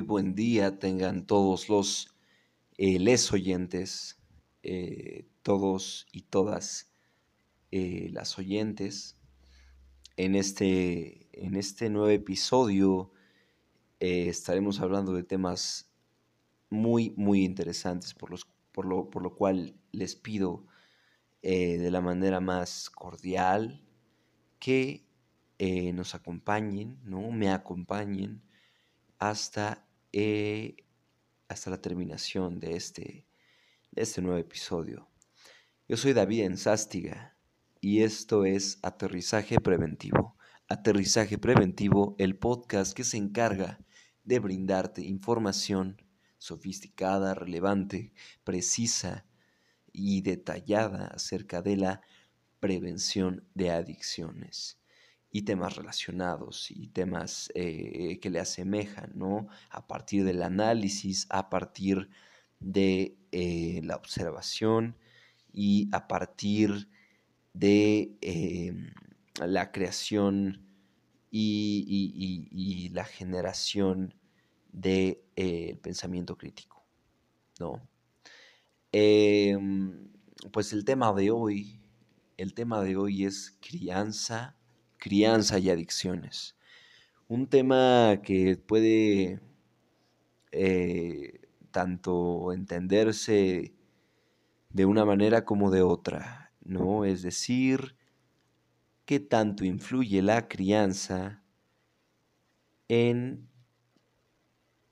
buen día tengan todos los eh, les oyentes, eh, todos y todas eh, las oyentes. En este, en este nuevo episodio estaremos hablando de temas muy, muy interesantes, por, los, por, lo, por lo cual les pido de la manera más cordial que nos acompañen, ¿no? Me acompañen hasta, eh, hasta la terminación de este, de este nuevo episodio. Yo soy David Enzástiga y esto es Aterrizaje Preventivo. Aterrizaje Preventivo, el podcast que se encarga de brindarte información sofisticada, relevante, precisa y detallada acerca de la prevención de adicciones y temas relacionados y temas eh, que le asemejan, ¿no? A partir del análisis, a partir de eh, la observación y a partir de em, la creación y, la generación del de, eh, pensamiento crítico, ¿no? Em, pues el tema de hoy, el tema de hoy es crianza crianza y adicciones. Un tema que puede eh, tanto entenderse de una manera como de otra, ¿no? Es decir, qué tanto influye la crianza en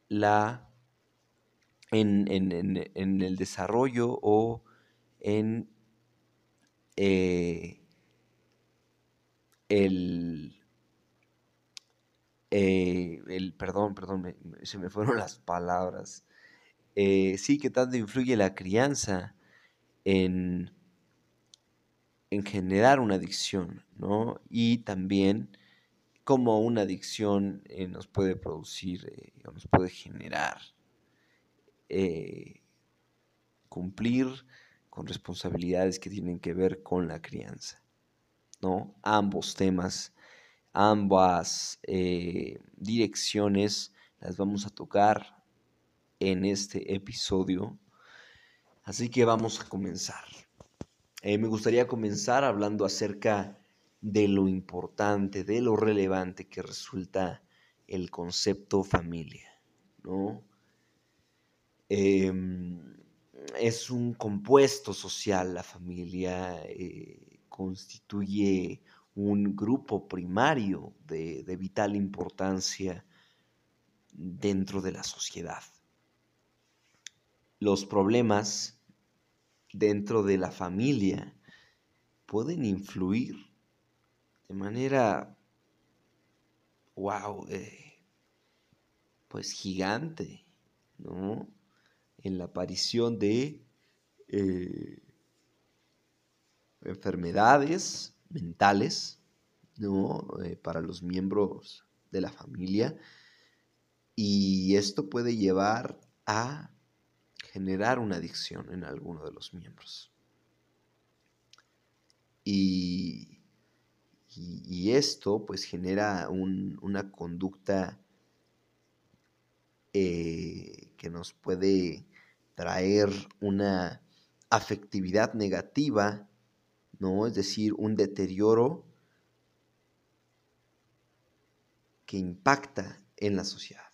la en, el desarrollo o en eh, el, eh, el perdón, perdón, se me fueron las palabras. Eh, sí, que tanto influye la crianza en, en generar una adicción, ¿no? Y también cómo una adicción eh, nos puede producir o nos puede generar cumplir con responsabilidades que tienen que ver con la crianza. ¿No? Ambos temas, ambas eh, direcciones las vamos a tocar en este episodio. Así que vamos a comenzar. Eh, me gustaría comenzar hablando acerca de lo importante, de lo relevante que resulta el concepto familia, ¿no? Em, es un compuesto social la familia. Eh, constituye un grupo primario de, vital importancia dentro de la sociedad. Los problemas dentro de la familia pueden influir de manera, wow, eh, pues gigante, ¿no? En la aparición de eh, enfermedades mentales eh, para los miembros de la familia y esto puede llevar a generar una adicción en alguno de los miembros. Y, esto pues genera una conducta eh, que nos puede traer una afectividad negativa ¿no? Es decir, un deterioro que impacta en la sociedad,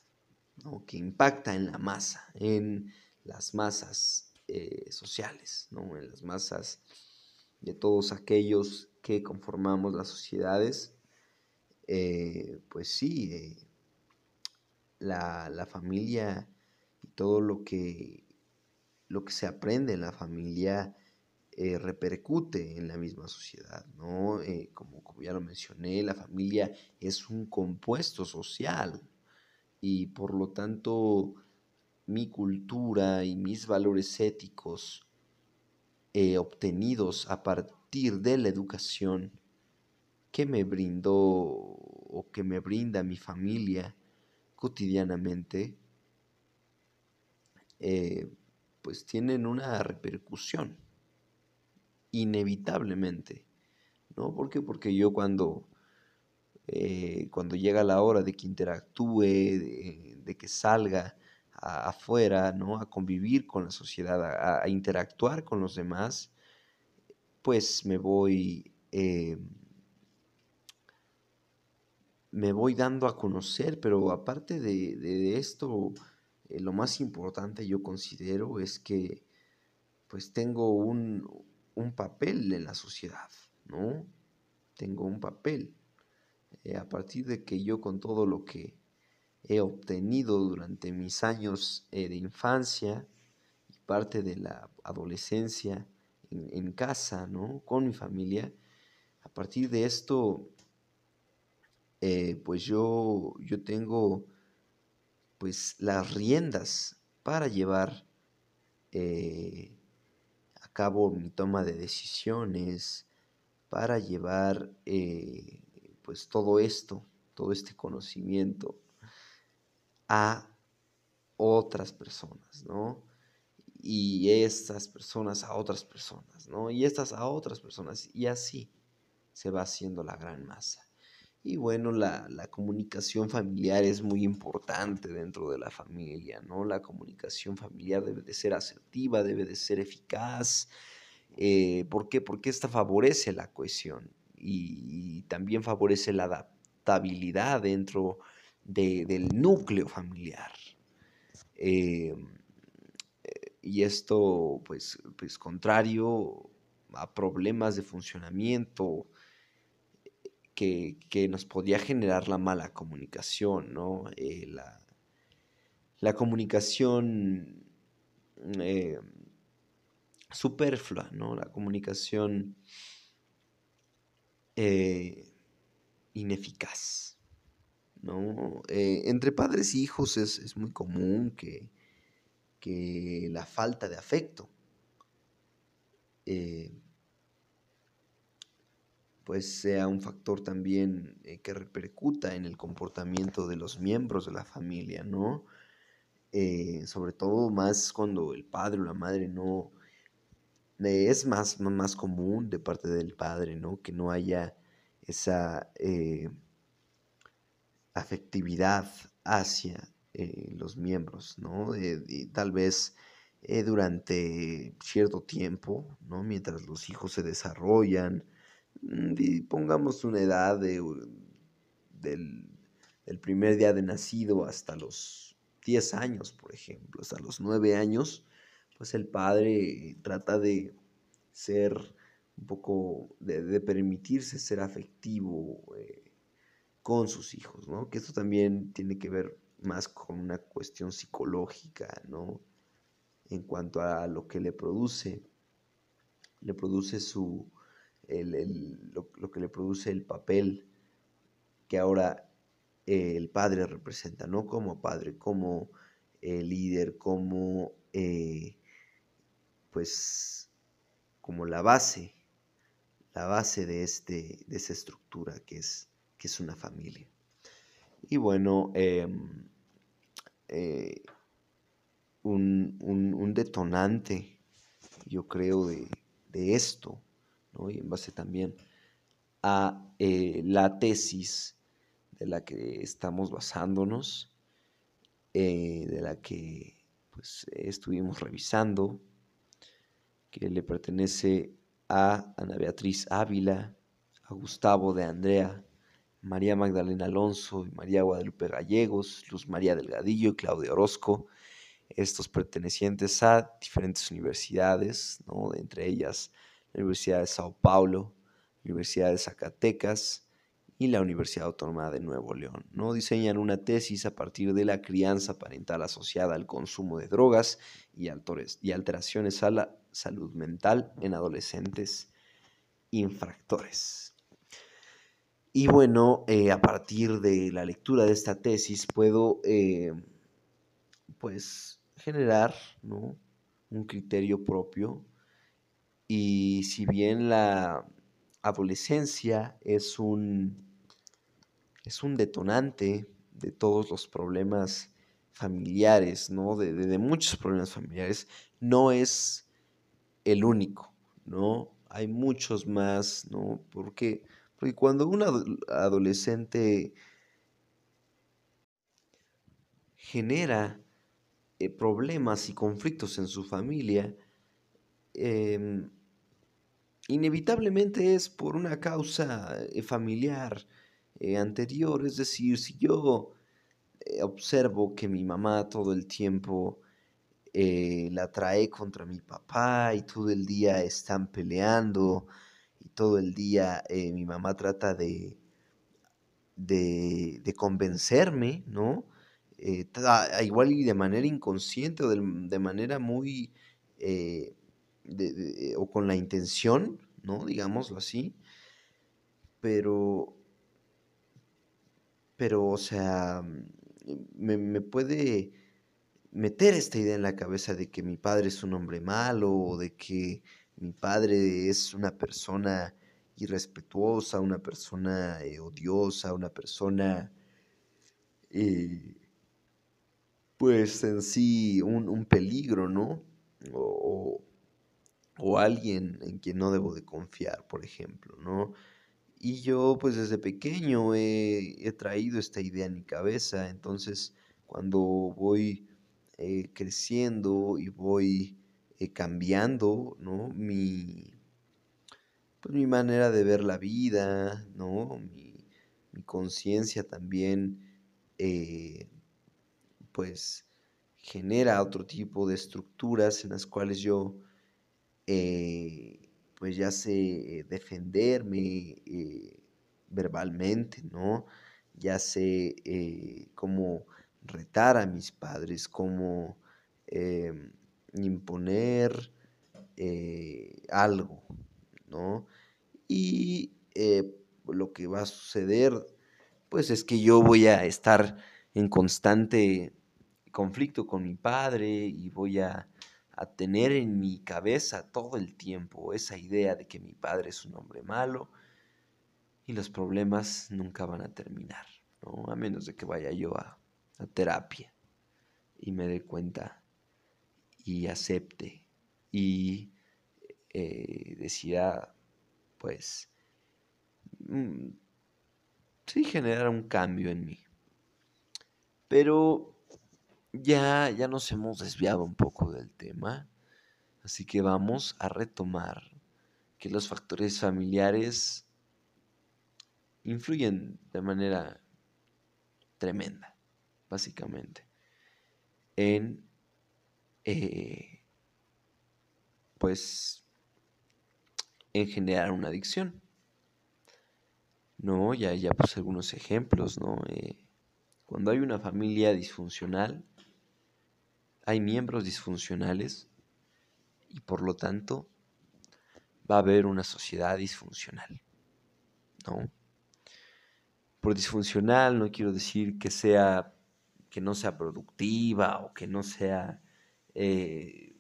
que impacta en la masa, en las masas eh, sociales, ¿no? en las masas de todos aquellos que conformamos las sociedades, eh, pues sí, eh, la, la, familia y todo lo que, lo que se aprende en la familia eh, repercute en la misma sociedad, ¿no? Eh, como, ya lo mencioné, la familia es un compuesto social y por lo tanto mi cultura y mis valores éticos eh, obtenidos a partir de la educación que me brindó o que me brinda mi familia cotidianamente, pues tienen una repercusión inevitablemente. ¿No? ¿Por qué? Porque yo cuando eh, cuando llega la hora de que interactúe, de, que salga afuera, ¿no? A convivir con la sociedad, a, interactuar con los demás, pues me voy... Eh, me voy dando a conocer, pero aparte de, esto, eh, lo más importante yo considero es que pues tengo un, un papel en la sociedad, ¿no? Tengo un papel. Eh, a partir de que yo con todo lo que he obtenido durante mis años eh, de infancia y parte de la adolescencia en, casa, ¿no? Con mi familia, a partir de esto, eh, pues yo, yo tengo pues las riendas para llevar cabo mi toma de decisiones, para llevar pues todo esto, todo este conocimiento a otras personas, ¿no? Y estas personas a otras personas, ¿no? Y estas a otras personas. Y así se va haciendo la gran masa. Y bueno, la, comunicación familiar es muy importante dentro de la familia, ¿no? La comunicación familiar debe de ser asertiva, debe de ser eficaz. Eh, ¿Por qué? Porque esta favorece la cohesión y, también favorece la adaptabilidad dentro del núcleo familiar. Em, y esto, pues, pues, contrario a problemas de funcionamiento que, nos podía generar la mala comunicación, ¿no? Eh, la, comunicación eh, superflua, ¿no? La comunicación eh, ineficaz. ¿no? Entre padres y hijos es, muy común que, que, la falta de afecto pues sea un factor también que repercuta en el comportamiento de los miembros de la familia, ¿no? sobre todo más cuando el padre o la madre no, es más, más común de parte del padre, ¿no? Que no haya esa eh, afectividad hacia eh, los miembros, ¿no? y tal vez eh, durante cierto tiempo, ¿no? Mientras los hijos se desarrollan, mm, pongamos una edad de, del, del, primer día de nacido hasta los 10 años, por ejemplo, hasta los 9 años, pues el padre trata de ser un poco, de, permitirse ser afectivo eh, con sus hijos, ¿no? Que esto también tiene que ver más con una cuestión psicológica, ¿no? En cuanto a lo que le produce, le produce su, lo, que le produce el papel que ahora el padre representa, ¿no? Como padre, como eh, líder, como eh, pues como la base, la base de, este, de esta estructura que es, que es una familia. Y bueno, em, eh, un, detonante, yo creo, de, esto, y en base también a eh, la tesis de la que estamos basándonos, eh, de la que pues, estuvimos revisando, que le pertenece a Ana Beatriz Ávila, a Gustavo de Andrea, María Magdalena Alonso y María Guadalupe Gallegos, Luz María Delgadillo y Claudia Orozco, estos pertenecientes a diferentes universidades, ¿no? entre ellas Universidad de Sao Paulo, Universidad de Zacatecas, y la Universidad Autónoma de Nuevo León. ¿no? Diseñan una tesis a partir de la crianza parental asociada al consumo de drogas y, alteraciones a la salud mental en adolescentes infractores. Y bueno, eh, a partir de la lectura de esta tesis puedo eh, pues generar un criterio propio y si bien la adolescencia es un, es un detonante de todos los problemas familiares, ¿no? De, muchos problemas familiares, no es el único, ¿no? Hay muchos más, ¿no? Porque, Porque cuando un adolescente genera eh, problemas y conflictos en su familia, em, inevitablemente es por una causa eh, familiar eh, anterior. Es decir, si yo observo que mi mamá todo el tiempo la trae contra mi papá y todo el día están peleando y todo el día mi mamá trata de, de, de convencerme, ¿no? Eh, igual y de manera inconsciente o de, manera muy, eh, o con la intención, ¿no? Digámoslo así, pero, pero, o sea, me, me, puede meter esta idea en la cabeza de que mi padre es un hombre malo o de que mi padre es una persona irrespetuosa, una persona eh, odiosa, una persona pues en sí un, peligro, ¿no? O, alguien en quien no debo de confiar, por ejemplo, ¿no? Y yo pues desde pequeño he, traído esta idea en mi cabeza, entonces cuando voy eh, creciendo y voy eh, cambiando, ¿no? Mi, pues mi manera de ver la vida, ¿no? Mi, mi conciencia también eh, pues genera otro tipo de estructuras en las cuales yo eh, pues ya sé defenderme eh, verbalmente, ¿no? Ya sé eh, cómo retar a mis padres, cómo em, imponer algo, ¿no? Y lo que va a suceder, pues es que yo voy a estar en constante conflicto con mi padre y voy a, tener en mi cabeza todo el tiempo esa idea de que mi padre es un hombre malo y los problemas nunca van a terminar, ¿no? A menos de que vaya yo a, terapia y me dé cuenta y acepte y eh, decida, pues, mm, sí, generar un cambio en mí. Pero ya, ya nos hemos desviado un poco del tema, así que vamos a retomar que los factores familiares influyen de manera tremenda, básicamente, en, eh, pues, en generar una adicción. No, ya, ya puse algunos ejemplos, ¿no? Eh, cuando hay una familia disfuncional, hay miembros disfuncionales y por lo tanto va a haber una sociedad disfuncional. ¿no? Por disfuncional no quiero decir que sea que no sea productiva o que no sea eh,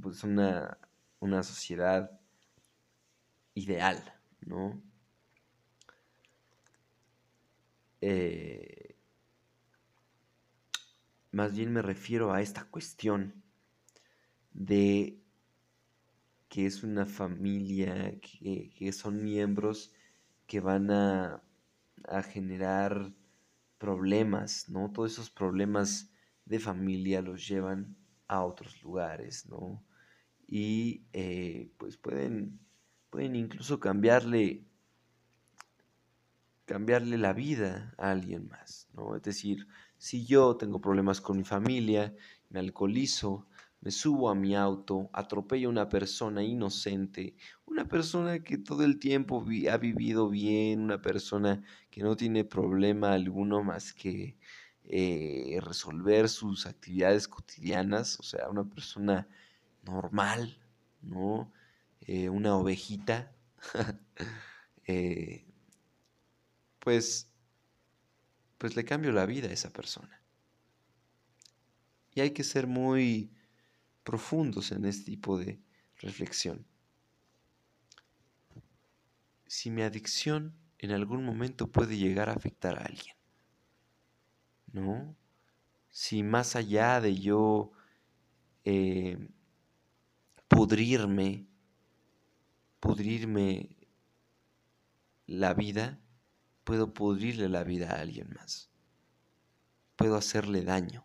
pues una, una sociedad ideal, ¿no? Eh, más bien me refiero a esta cuestión de que es una familia, que, son miembros que van a, generar problemas, ¿no? Todos esos problemas de familia los llevan a otros lugares, ¿no? Y eh, pues pueden, pueden incluso cambiarle, cambiarle la vida a alguien más, ¿no? Es decir, si yo tengo problemas con mi familia, me alcoholizo, me subo a mi auto, atropello a una persona inocente, una persona que todo el tiempo ha vivido bien, una persona que no tiene problema alguno más que eh, resolver sus actividades cotidianas, o sea, una persona normal, ¿no? Eh, una ovejita, eh, pues pues le cambio la vida a esa persona. Y hay que ser muy profundos en este tipo de reflexión. Si mi adicción en algún momento puede llegar a afectar a alguien, ¿no? Si más allá de yo eh, pudrirme, pudrirme la vida, puedo pudrirle la vida a alguien más. Puedo hacerle daño.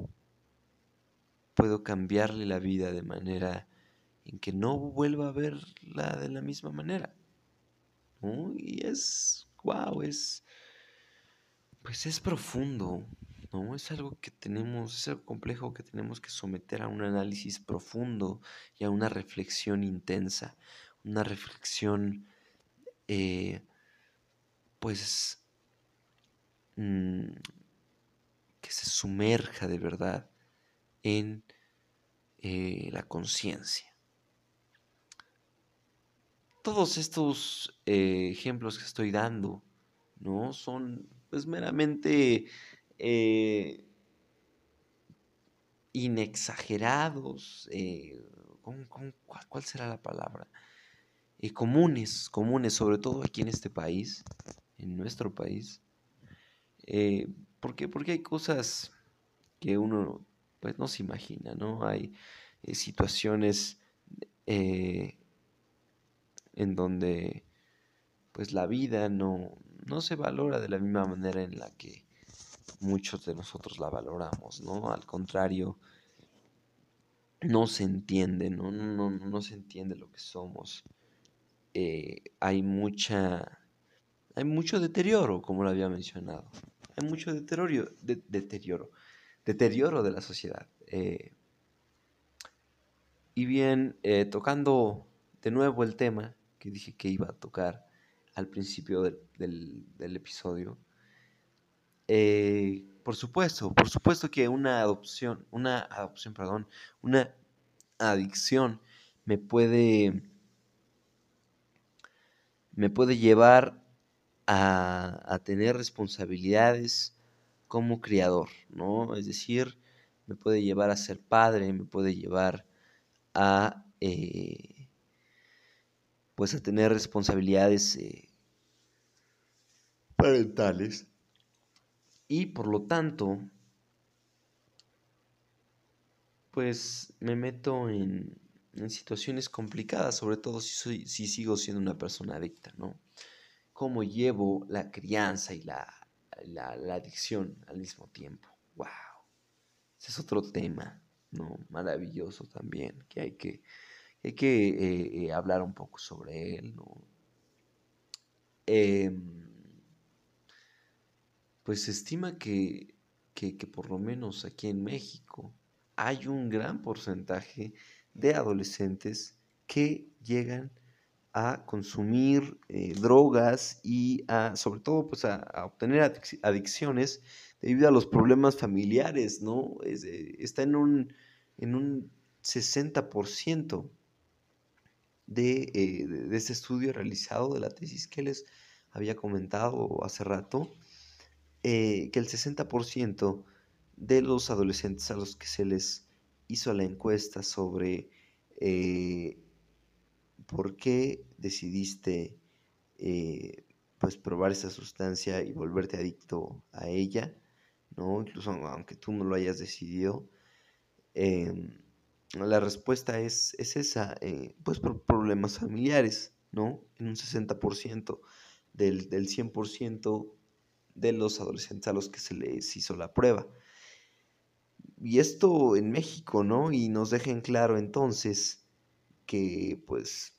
Puedo cambiarle la vida de manera en que no vuelva a verla de la misma manera. Y es, wow, es, pues es profundo, ¿no? Es algo que tenemos, es algo complejo que tenemos que someter a un análisis profundo y a una reflexión intensa, una reflexión, eh, pues, mm, que se sumerja de verdad en eh, la conciencia. Todos estos eh, ejemplos que estoy dando, ¿no? Son pues meramente eh, inexagerados, cuál, será la palabra? comunes, comunes, sobre todo aquí en este país, en nuestro país. ¿Por qué? Porque hay cosas que uno pues no se imagina, ¿no? Hay eh, situaciones eh, en donde pues la vida no, no se valora de la misma manera en la que muchos de nosotros la valoramos, ¿no? Al contrario, no se entiende, ¿no? No, no, se entiende lo que somos. Eh, hay mucha, hay mucho deterioro, como lo había mencionado. Mucho deterioro, deterioro deterioro de la sociedad. Eh, y bien, eh, tocando de nuevo el tema que dije que iba a tocar al principio del, episodio, eh, por supuesto, por supuesto que una adopción, una adopción, perdón, una adicción me puede, me puede llevar a, a tener responsabilidades como criador, ¿no? Es decir, me puede llevar a ser padre, me puede llevar a, eh, pues a tener responsabilidades eh, parentales y por lo tanto, pues me meto en, situaciones complicadas, sobre todo si, soy, si sigo siendo una persona adicta, ¿no? Cómo llevo la crianza y la la, adicción al mismo tiempo. ¡Wow! Ese es otro tema, ¿no? Maravilloso también, que hay que, hay que eh, eh, hablar un poco sobre él, ¿no? Em, pues se estima que, que, que por lo menos aquí en México hay un gran porcentaje de adolescentes que llegan a consumir eh, drogas y a, sobre todo, pues a, obtener adicciones debido a los problemas familiares, ¿no? está en un, en un 60% de, eh, de, este estudio realizado de la tesis que les había comentado hace rato, eh, que el 60% de los adolescentes a los que se les hizo la encuesta sobre ¿por qué decidiste eh, pues probar esa sustancia y volverte adicto a ella? ¿no? Incluso aunque tú no lo hayas decidido. Em, la respuesta es, es esa, eh, pues por problemas familiares, ¿no? En un 60% del, del 100% de los adolescentes a los que se les hizo la prueba. Y esto en México, ¿no? Y nos dejen claro entonces que pues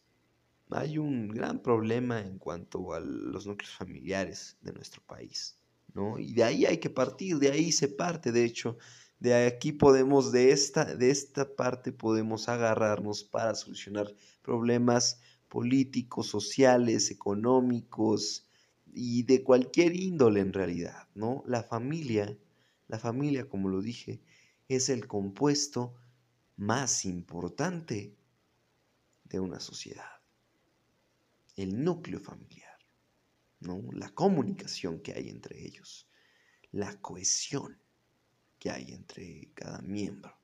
hay un gran problema en cuanto a los núcleos familiares de nuestro país, ¿no? Y de ahí hay que partir, de ahí se parte, de hecho, de aquí podemos, de esta, de esta parte podemos agarrarnos para solucionar problemas políticos, sociales, económicos y de cualquier índole en realidad, ¿no? La familia, la familia, como lo dije, es el compuesto más importante de una sociedad el núcleo familiar, ¿no? la comunicación que hay entre ellos, la cohesión que hay entre cada miembro,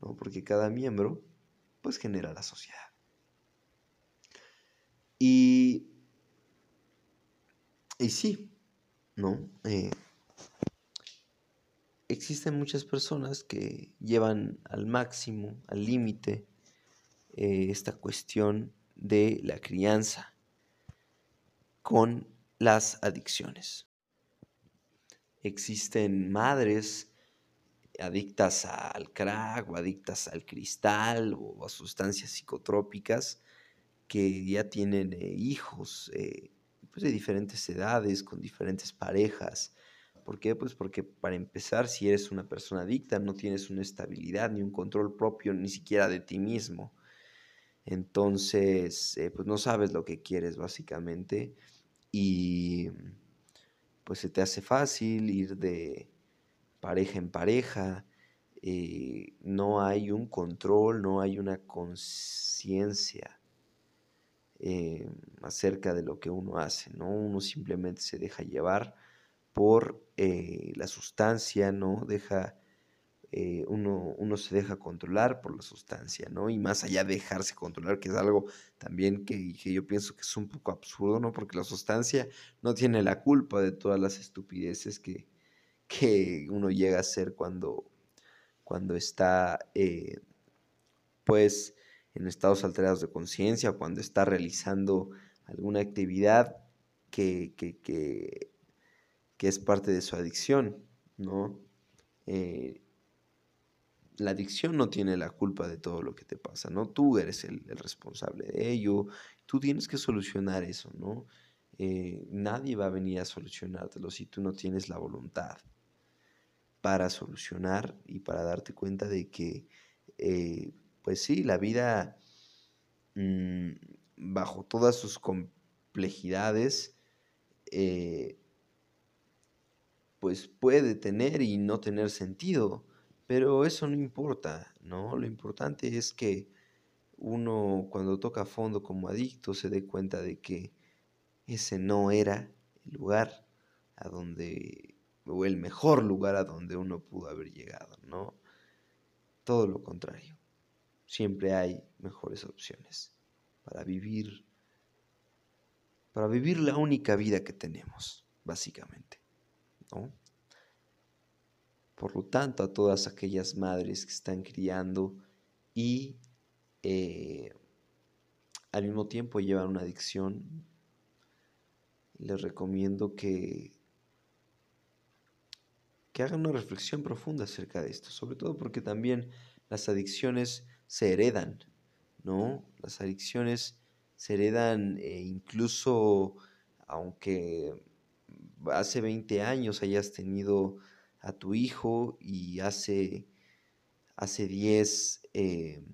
¿no? porque cada miembro pues genera la sociedad. Y, y sí, ¿no? Eh, existen muchas personas que llevan al máximo, al límite, eh, esta cuestión de la crianza con las adicciones. Existen madres adictas al crack o adictas al cristal o a sustancias psicotrópicas que ya tienen eh, hijos eh, pues de diferentes edades, con diferentes parejas. ¿Por qué? Pues porque para empezar, si eres una persona adicta, no tienes una estabilidad ni un control propio ni siquiera de ti mismo. Entonces, eh, pues no sabes lo que quieres básicamente y pues se te hace fácil ir de pareja en pareja, eh, no hay un control, no hay una conciencia eh, acerca de lo que uno hace, ¿no? Uno simplemente se deja llevar por la sustancia, ¿no? Deja eh, uno, uno, se deja controlar por la sustancia, ¿no? Y más allá de dejarse controlar, que es algo también que, yo pienso que es un poco absurdo, ¿no? Porque la sustancia no tiene la culpa de todas las estupideces que, que uno llega a hacer cuando, cuando está, eh, pues, en estados alterados de conciencia, cuando está realizando alguna actividad que, que, que, es parte de su adicción, ¿no? Eh, la adicción no tiene la culpa de todo lo que te pasa, ¿no? Tú eres el, responsable de ello, tú tienes que solucionar eso, ¿no? Eh, nadie va a venir a solucionártelo si tú no tienes la voluntad para solucionar y para darte cuenta de que, eh, pues sí, la vida, mm, bajo todas sus complejidades, eh, pues puede tener y no tener sentido pero eso no importa, ¿no? Lo importante es que uno cuando toca a fondo como adicto se dé cuenta de que ese no era el lugar a donde, o el mejor lugar a donde uno pudo haber llegado, ¿no? Todo lo contrario. Siempre hay mejores opciones para vivir, para vivir la única vida que tenemos, básicamente, ¿no? Por lo tanto, a todas aquellas madres que están criando y eh, al mismo tiempo llevan una adicción, les recomiendo que, que hagan una reflexión profunda acerca de esto, sobre todo porque también las adicciones se heredan, ¿no? Las adicciones se heredan eh, incluso aunque hace 20 años hayas tenido a tu hijo y hace, hace 10 eh,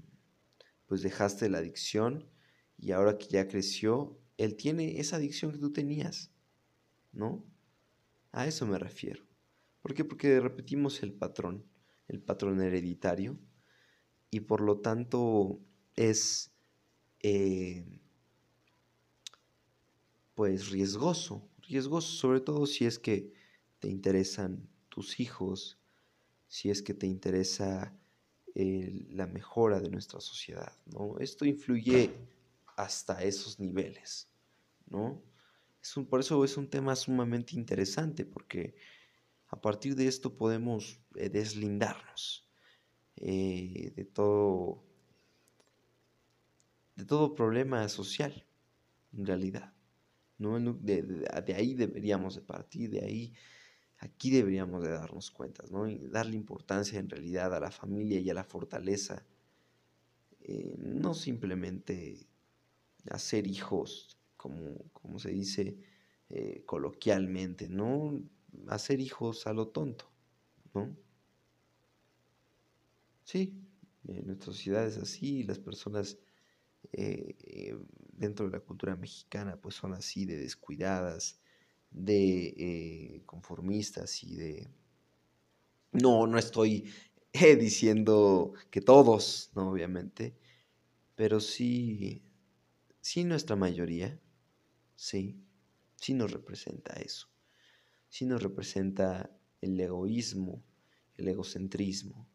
pues dejaste la adicción y ahora que ya creció, él tiene esa adicción que tú tenías, ¿no? A eso me refiero. ¿Por qué? Porque repetimos el patrón, el patrón hereditario, y por lo tanto es eh, pues riesgoso, riesgoso sobre todo si es que te interesan tus hijos, si es que te interesa la mejora de nuestra sociedad, ¿no? Esto influye hasta esos niveles, ¿no? Es un, por eso es un tema sumamente interesante, porque a partir de esto podemos eh, deslindarnos eh, de todo de todo problema social, en realidad. ¿no? De, de, ahí deberíamos de partir, de ahí Aquí deberíamos de darnos cuenta, ¿no? Y darle importancia en realidad a la familia y a la fortaleza. Eh, no simplemente hacer hijos, como, como se dice eh, coloquialmente, ¿no? Hacer hijos a lo tonto, ¿no? Sí, en nuestra sociedad es así, las personas eh, dentro de la cultura mexicana pues son así de descuidadas, de eh, conformistas y de... No, no estoy eh, diciendo que todos, no, obviamente, pero sí, sí nuestra mayoría, sí, sí nos representa eso, sí nos representa el egoísmo, el egocentrismo,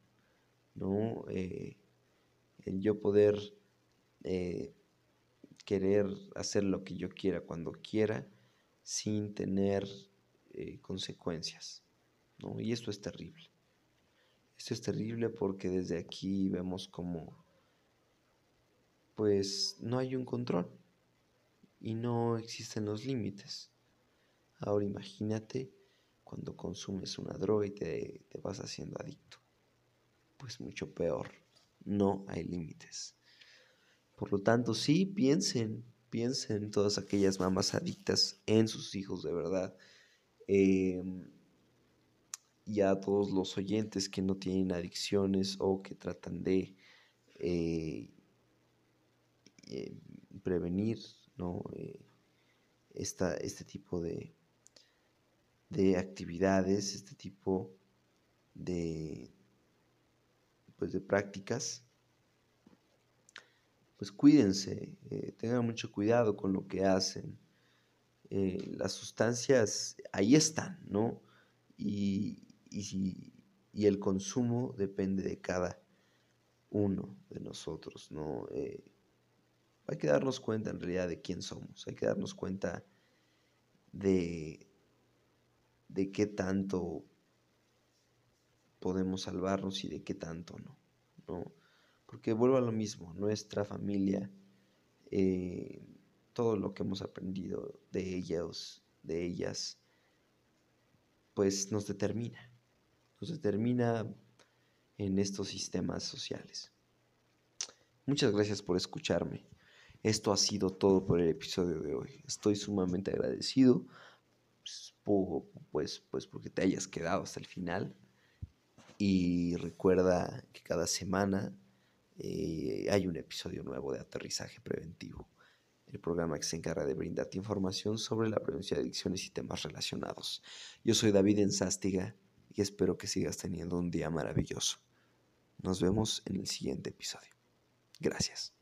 ¿no? Eh, el yo poder querer hacer lo que yo quiera cuando quiera sin tener eh, consecuencias. ¿no? Y esto es terrible. Esto es terrible porque desde aquí vemos como pues no hay un control. y no existen los límites. Ahora imagínate cuando consumes una droga y te, te vas haciendo adicto. Pues mucho peor, no hay límites. Por lo tanto, sí, piensen, piensen todas aquellas mamás adictas en sus hijos de verdad. Em, y a todos los oyentes que no tienen adicciones o que tratan de eh, eh, prevenir ¿no? Eh, este tipo de, de actividades, este tipo de, pues de prácticas, pues cuídense, tengan mucho cuidado con lo que hacen. las sustancias ahí están, ¿no? Y, y, y el consumo depende de cada uno de nosotros, ¿no? Eh, hay que darnos cuenta en realidad de quién somos, hay que darnos cuenta de, de qué tanto podemos salvarnos y de qué tanto no, ¿no? Porque vuelvo a lo mismo, nuestra familia, eh, todo lo que hemos aprendido de ellos, de ellas, pues nos determina nos determina en estos sistemas sociales. Muchas gracias por escucharme. Esto ha sido todo por el episodio de hoy. Estoy sumamente agradecido pues, pues, pues porque te hayas quedado hasta el final. Y recuerda que cada semana eh, hay un episodio nuevo de Aterrizaje Preventivo, el programa que se encarga de brindarte información sobre la prevención de adicciones y temas relacionados. Yo soy David Enzástiga y espero que sigas teniendo un día maravilloso. Nos vemos en el siguiente episodio. Gracias.